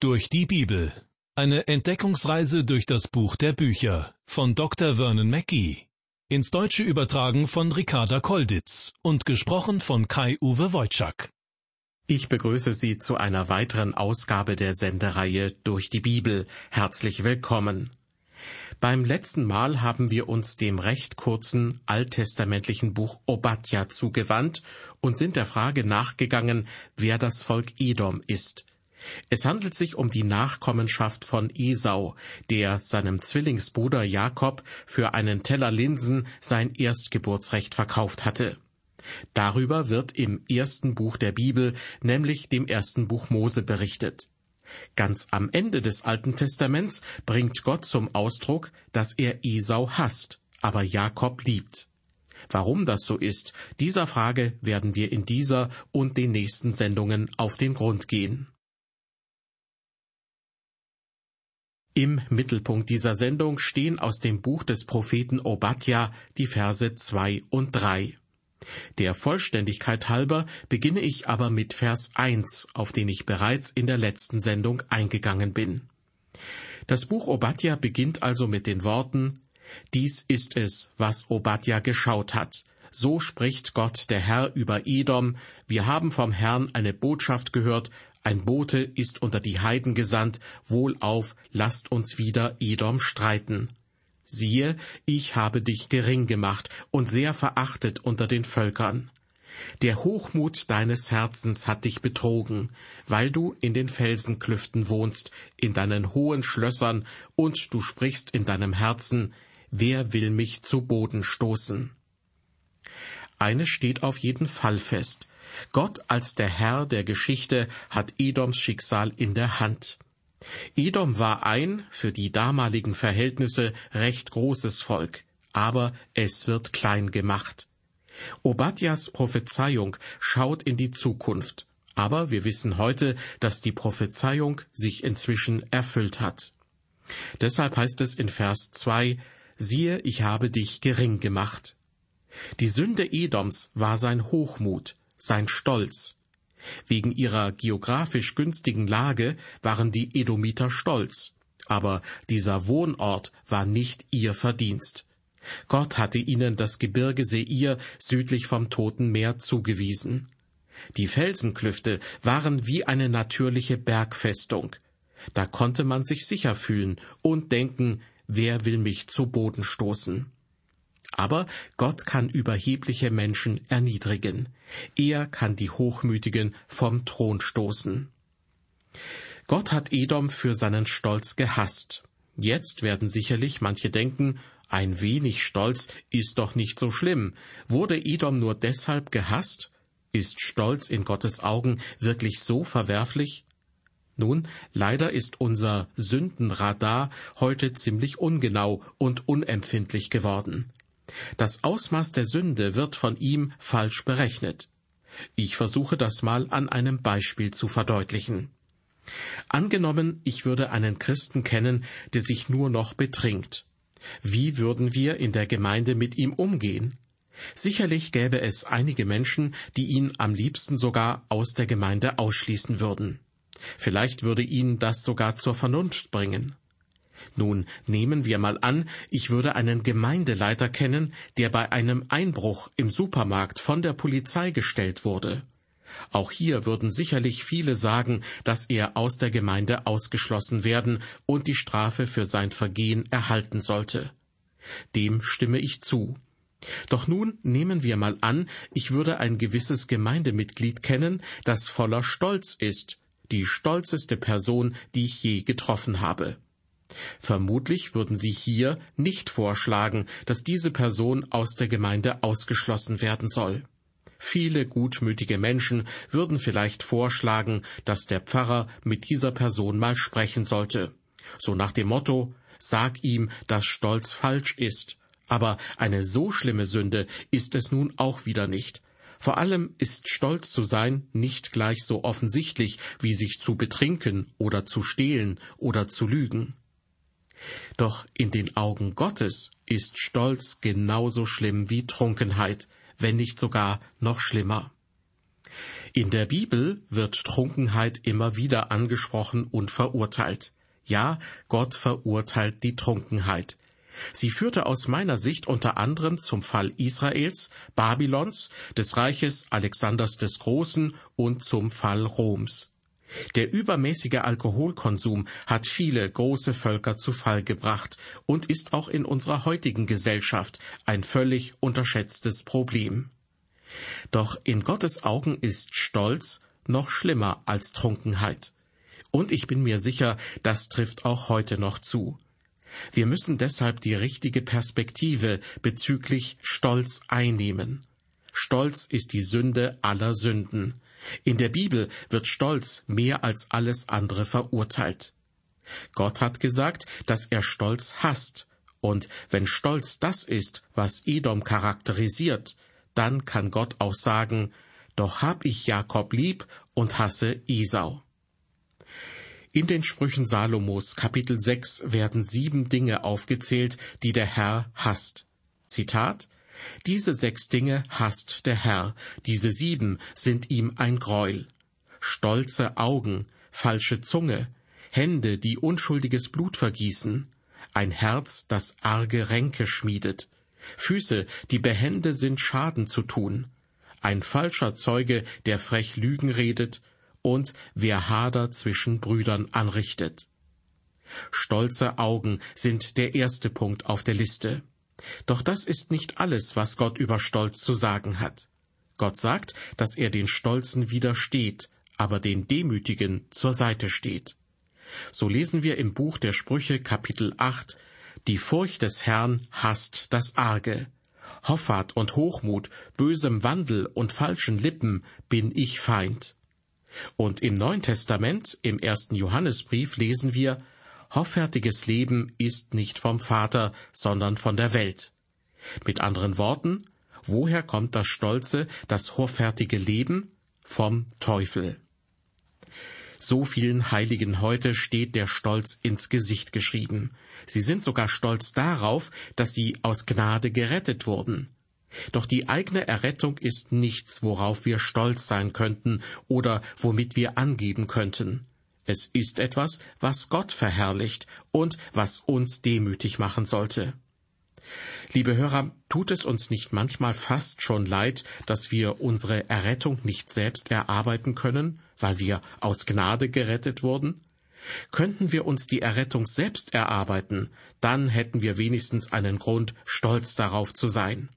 Durch die Bibel. Eine Entdeckungsreise durch das Buch der Bücher von Dr. Vernon Mackey. Ins Deutsche übertragen von Ricarda Kolditz und gesprochen von Kai-Uwe Wojczak. Ich begrüße Sie zu einer weiteren Ausgabe der Sendereihe Durch die Bibel. Herzlich willkommen. Beim letzten Mal haben wir uns dem recht kurzen alttestamentlichen Buch Obadja zugewandt und sind der Frage nachgegangen, wer das Volk Edom ist. Es handelt sich um die Nachkommenschaft von Esau, der seinem Zwillingsbruder Jakob für einen Teller Linsen sein Erstgeburtsrecht verkauft hatte. Darüber wird im ersten Buch der Bibel, nämlich dem ersten Buch Mose, berichtet. Ganz am Ende des Alten Testaments bringt Gott zum Ausdruck, dass er Esau hasst, aber Jakob liebt. Warum das so ist, dieser Frage werden wir in dieser und den nächsten Sendungen auf den Grund gehen. Im Mittelpunkt dieser Sendung stehen aus dem Buch des Propheten Obadja die Verse zwei und drei. Der Vollständigkeit halber beginne ich aber mit Vers eins, auf den ich bereits in der letzten Sendung eingegangen bin. Das Buch Obadja beginnt also mit den Worten Dies ist es, was Obadja geschaut hat. So spricht Gott der Herr über Edom, wir haben vom Herrn eine Botschaft gehört, ein Bote ist unter die Heiden gesandt, wohlauf, lasst uns wieder Edom streiten. Siehe, ich habe dich gering gemacht und sehr verachtet unter den Völkern. Der Hochmut deines Herzens hat dich betrogen, weil du in den Felsenklüften wohnst, in deinen hohen Schlössern, und du sprichst in deinem Herzen, wer will mich zu Boden stoßen? Eines steht auf jeden Fall fest, Gott als der Herr der Geschichte hat Edoms Schicksal in der Hand. Edom war ein, für die damaligen Verhältnisse, recht großes Volk, aber es wird klein gemacht. Obadjas Prophezeiung schaut in die Zukunft, aber wir wissen heute, dass die Prophezeiung sich inzwischen erfüllt hat. Deshalb heißt es in Vers 2, siehe, ich habe dich gering gemacht. Die Sünde Edoms war sein Hochmut, sein Stolz. Wegen ihrer geografisch günstigen Lage waren die Edomiter stolz, aber dieser Wohnort war nicht ihr Verdienst. Gott hatte ihnen das Gebirge Seir südlich vom Toten Meer zugewiesen. Die Felsenklüfte waren wie eine natürliche Bergfestung. Da konnte man sich sicher fühlen und denken, wer will mich zu Boden stoßen? Aber Gott kann überhebliche Menschen erniedrigen. Er kann die Hochmütigen vom Thron stoßen. Gott hat Edom für seinen Stolz gehasst. Jetzt werden sicherlich manche denken, ein wenig Stolz ist doch nicht so schlimm. Wurde Edom nur deshalb gehasst? Ist Stolz in Gottes Augen wirklich so verwerflich? Nun, leider ist unser Sündenradar heute ziemlich ungenau und unempfindlich geworden. Das Ausmaß der Sünde wird von ihm falsch berechnet. Ich versuche das mal an einem Beispiel zu verdeutlichen. Angenommen, ich würde einen Christen kennen, der sich nur noch betrinkt. Wie würden wir in der Gemeinde mit ihm umgehen? Sicherlich gäbe es einige Menschen, die ihn am liebsten sogar aus der Gemeinde ausschließen würden. Vielleicht würde ihn das sogar zur Vernunft bringen. Nun nehmen wir mal an, ich würde einen Gemeindeleiter kennen, der bei einem Einbruch im Supermarkt von der Polizei gestellt wurde. Auch hier würden sicherlich viele sagen, dass er aus der Gemeinde ausgeschlossen werden und die Strafe für sein Vergehen erhalten sollte. Dem stimme ich zu. Doch nun nehmen wir mal an, ich würde ein gewisses Gemeindemitglied kennen, das voller Stolz ist, die stolzeste Person, die ich je getroffen habe. Vermutlich würden Sie hier nicht vorschlagen, dass diese Person aus der Gemeinde ausgeschlossen werden soll. Viele gutmütige Menschen würden vielleicht vorschlagen, dass der Pfarrer mit dieser Person mal sprechen sollte. So nach dem Motto, sag ihm, dass Stolz falsch ist. Aber eine so schlimme Sünde ist es nun auch wieder nicht. Vor allem ist Stolz zu sein nicht gleich so offensichtlich, wie sich zu betrinken oder zu stehlen oder zu lügen. Doch in den Augen Gottes ist Stolz genauso schlimm wie Trunkenheit, wenn nicht sogar noch schlimmer. In der Bibel wird Trunkenheit immer wieder angesprochen und verurteilt. Ja, Gott verurteilt die Trunkenheit. Sie führte aus meiner Sicht unter anderem zum Fall Israels, Babylons, des Reiches Alexanders des Großen und zum Fall Roms. Der übermäßige Alkoholkonsum hat viele große Völker zu Fall gebracht und ist auch in unserer heutigen Gesellschaft ein völlig unterschätztes Problem. Doch in Gottes Augen ist Stolz noch schlimmer als Trunkenheit. Und ich bin mir sicher, das trifft auch heute noch zu. Wir müssen deshalb die richtige Perspektive bezüglich Stolz einnehmen. Stolz ist die Sünde aller Sünden. In der Bibel wird Stolz mehr als alles andere verurteilt. Gott hat gesagt, dass er Stolz hasst, und wenn Stolz das ist, was Edom charakterisiert, dann kann Gott auch sagen, doch hab ich Jakob lieb und hasse Isau. In den Sprüchen Salomos Kapitel 6 werden sieben Dinge aufgezählt, die der Herr hasst. Zitat Diese sechs Dinge hasst der Herr, diese sieben sind ihm ein Greuel. Stolze Augen, falsche Zunge, Hände, die unschuldiges Blut vergießen, ein Herz, das arge Ränke schmiedet, Füße, die behende sind, Schaden zu tun, ein falscher Zeuge, der frech Lügen redet, und wer Hader zwischen Brüdern anrichtet. Stolze Augen sind der erste Punkt auf der Liste. Doch das ist nicht alles, was Gott über Stolz zu sagen hat. Gott sagt, dass er den Stolzen widersteht, aber den Demütigen zur Seite steht. So lesen wir im Buch der Sprüche Kapitel 8, Die Furcht des Herrn hasst das Arge. Hoffart und Hochmut, bösem Wandel und falschen Lippen bin ich Feind. Und im Neuen Testament, im ersten Johannesbrief, lesen wir, Hoffärtiges Leben ist nicht vom Vater, sondern von der Welt. Mit anderen Worten, woher kommt das stolze, das hoffärtige Leben? Vom Teufel. So vielen Heiligen heute steht der Stolz ins Gesicht geschrieben. Sie sind sogar stolz darauf, dass sie aus Gnade gerettet wurden. Doch die eigene Errettung ist nichts, worauf wir stolz sein könnten oder womit wir angeben könnten. Es ist etwas, was Gott verherrlicht und was uns demütig machen sollte. Liebe Hörer, tut es uns nicht manchmal fast schon leid, dass wir unsere Errettung nicht selbst erarbeiten können, weil wir aus Gnade gerettet wurden? Könnten wir uns die Errettung selbst erarbeiten, dann hätten wir wenigstens einen Grund, stolz darauf zu sein.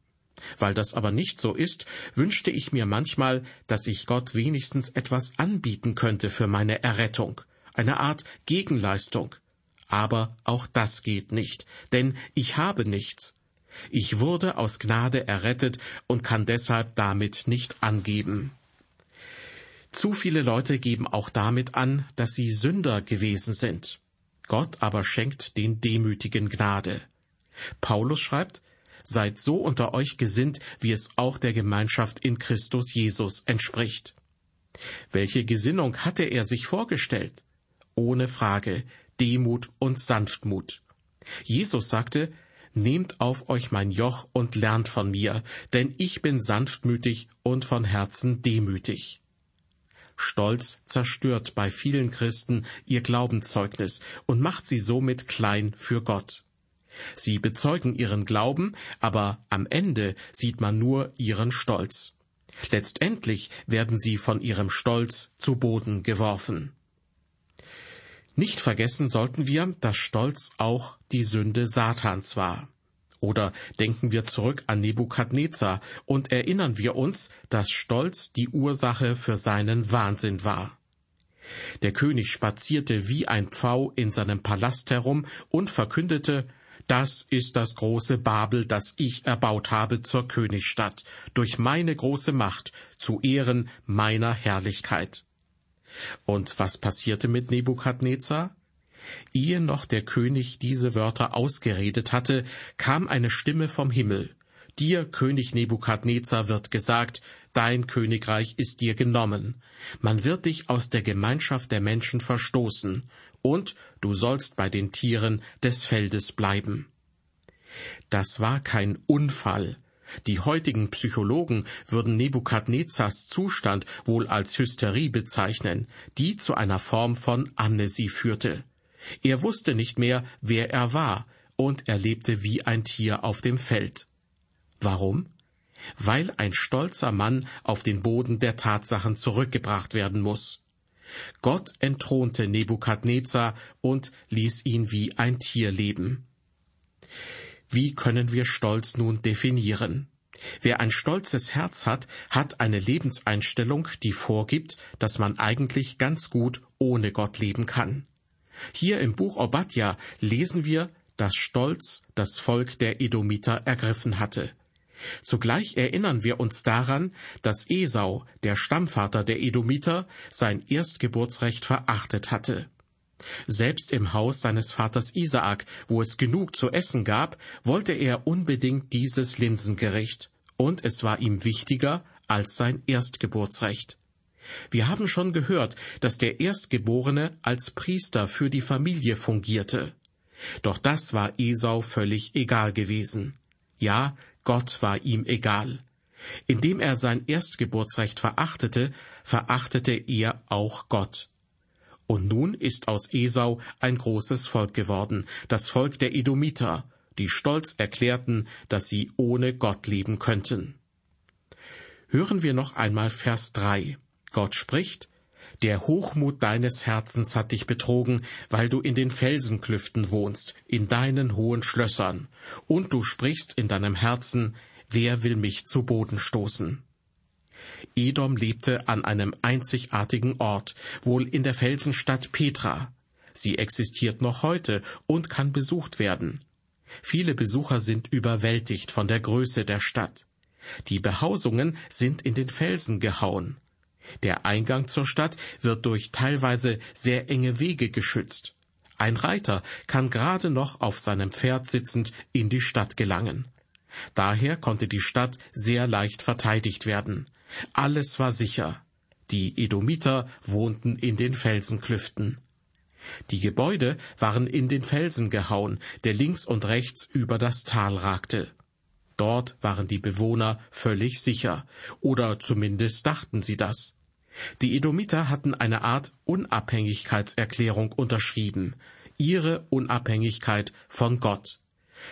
Weil das aber nicht so ist, wünschte ich mir manchmal, dass ich Gott wenigstens etwas anbieten könnte für meine Errettung, eine Art Gegenleistung. Aber auch das geht nicht, denn ich habe nichts. Ich wurde aus Gnade errettet und kann deshalb damit nicht angeben. Zu viele Leute geben auch damit an, dass sie Sünder gewesen sind. Gott aber schenkt den Demütigen Gnade. Paulus schreibt, Seid so unter euch gesinnt, wie es auch der Gemeinschaft in Christus Jesus entspricht. Welche Gesinnung hatte er sich vorgestellt? Ohne Frage Demut und Sanftmut. Jesus sagte, Nehmt auf euch mein Joch und lernt von mir, denn ich bin sanftmütig und von Herzen demütig. Stolz zerstört bei vielen Christen ihr Glaubenszeugnis und macht sie somit klein für Gott. Sie bezeugen ihren Glauben, aber am Ende sieht man nur ihren Stolz. Letztendlich werden sie von ihrem Stolz zu Boden geworfen. Nicht vergessen sollten wir, dass Stolz auch die Sünde Satans war. Oder denken wir zurück an Nebukadnezar und erinnern wir uns, dass Stolz die Ursache für seinen Wahnsinn war. Der König spazierte wie ein Pfau in seinem Palast herum und verkündete, das ist das große Babel, das ich erbaut habe zur Königsstadt, durch meine große Macht, zu Ehren meiner Herrlichkeit. Und was passierte mit Nebukadnezar? Ehe noch der König diese Wörter ausgeredet hatte, kam eine Stimme vom Himmel. Dir, König Nebukadnezar, wird gesagt, dein Königreich ist dir genommen. Man wird dich aus der Gemeinschaft der Menschen verstoßen, und du sollst bei den Tieren des Feldes bleiben. Das war kein Unfall, Die heutigen Psychologen würden Nebukadnezars Zustand wohl als Hysterie bezeichnen, die zu einer Form von Amnesie führte. Er wusste nicht mehr, wer er war, und er lebte wie ein Tier auf dem Feld. Warum? Weil ein stolzer Mann auf den Boden der Tatsachen zurückgebracht werden muss. Gott entthronte Nebukadnezar und ließ ihn wie ein Tier leben. Wie können wir Stolz nun definieren? Wer ein stolzes Herz hat, hat eine Lebenseinstellung, die vorgibt, dass man eigentlich ganz gut ohne Gott leben kann. Hier im Buch Obadja lesen wir, dass Stolz das Volk der Edomiter ergriffen hatte. Zugleich erinnern wir uns daran, dass Esau, der Stammvater der Edomiter, sein Erstgeburtsrecht verachtet hatte. Selbst im Haus seines Vaters Isaak, wo es genug zu essen gab, wollte er unbedingt dieses Linsengericht, und es war ihm wichtiger als sein Erstgeburtsrecht. Wir haben schon gehört, dass der Erstgeborene als Priester für die Familie fungierte. Doch das war Esau völlig egal gewesen. Ja, Gott war ihm egal. Indem er sein Erstgeburtsrecht verachtete, verachtete er auch Gott. Und nun ist aus Esau ein großes Volk geworden, das Volk der Edomiter, die stolz erklärten, dass sie ohne Gott leben könnten. Hören wir noch einmal Vers 3. Gott spricht, der Hochmut deines Herzens hat dich betrogen, weil du in den Felsenklüften wohnst, in deinen hohen Schlössern, und du sprichst in deinem Herzen, wer will mich zu Boden stoßen? Edom lebte an einem einzigartigen Ort, wohl in der Felsenstadt Petra. Sie existiert noch heute und kann besucht werden. Viele Besucher sind überwältigt von der Größe der Stadt. Die Behausungen sind in den Felsen gehauen. Der Eingang zur Stadt wird durch teilweise sehr enge Wege geschützt. Ein Reiter kann gerade noch auf seinem Pferd sitzend in die Stadt gelangen. Daher konnte die Stadt sehr leicht verteidigt werden. Alles war sicher. Die Edomiter wohnten in den Felsenklüften. Die Gebäude waren in den Felsen gehauen, der links und rechts über das Tal ragte. Dort waren die Bewohner völlig sicher, oder zumindest dachten sie das. Die Edomiter hatten eine Art Unabhängigkeitserklärung unterschrieben, ihre Unabhängigkeit von Gott.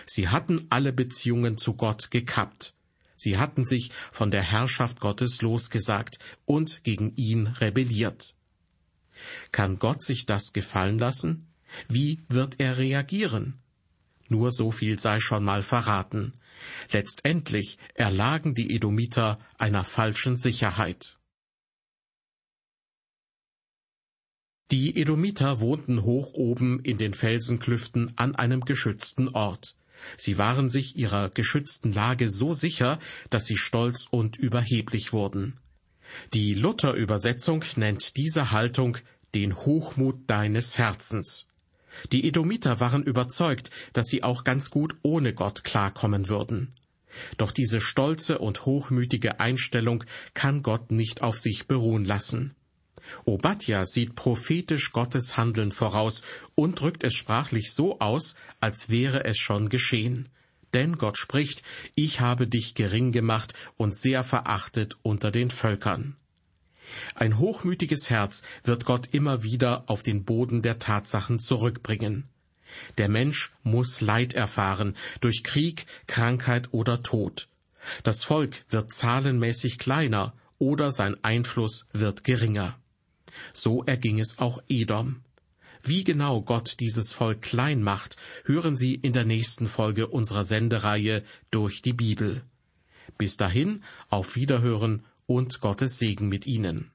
Sie hatten alle Beziehungen zu Gott gekappt. Sie hatten sich von der Herrschaft Gottes losgesagt und gegen ihn rebelliert. Kann Gott sich das gefallen lassen? Wie wird er reagieren? Nur so viel sei schon mal verraten. Letztendlich erlagen die Edomiter einer falschen Sicherheit. Die Edomiter wohnten hoch oben in den Felsenklüften an einem geschützten Ort. Sie waren sich ihrer geschützten Lage so sicher, dass sie stolz und überheblich wurden. Die Luther-Übersetzung nennt diese Haltung den Hochmut deines Herzens. Die Edomiter waren überzeugt, dass sie auch ganz gut ohne Gott klarkommen würden. Doch diese stolze und hochmütige Einstellung kann Gott nicht auf sich beruhen lassen. Obadja sieht prophetisch Gottes Handeln voraus und drückt es sprachlich so aus, als wäre es schon geschehen. Denn Gott spricht, ich habe dich gering gemacht und sehr verachtet unter den Völkern. Ein hochmütiges Herz wird Gott immer wieder auf den Boden der Tatsachen zurückbringen. Der Mensch muss Leid erfahren durch Krieg, Krankheit oder Tod. Das Volk wird zahlenmäßig kleiner oder sein Einfluss wird geringer. So erging es auch Edom. Wie genau Gott dieses Volk klein macht, hören Sie in der nächsten Folge unserer Sendereihe durch die Bibel. Bis dahin, auf Wiederhören und Gottes Segen mit Ihnen.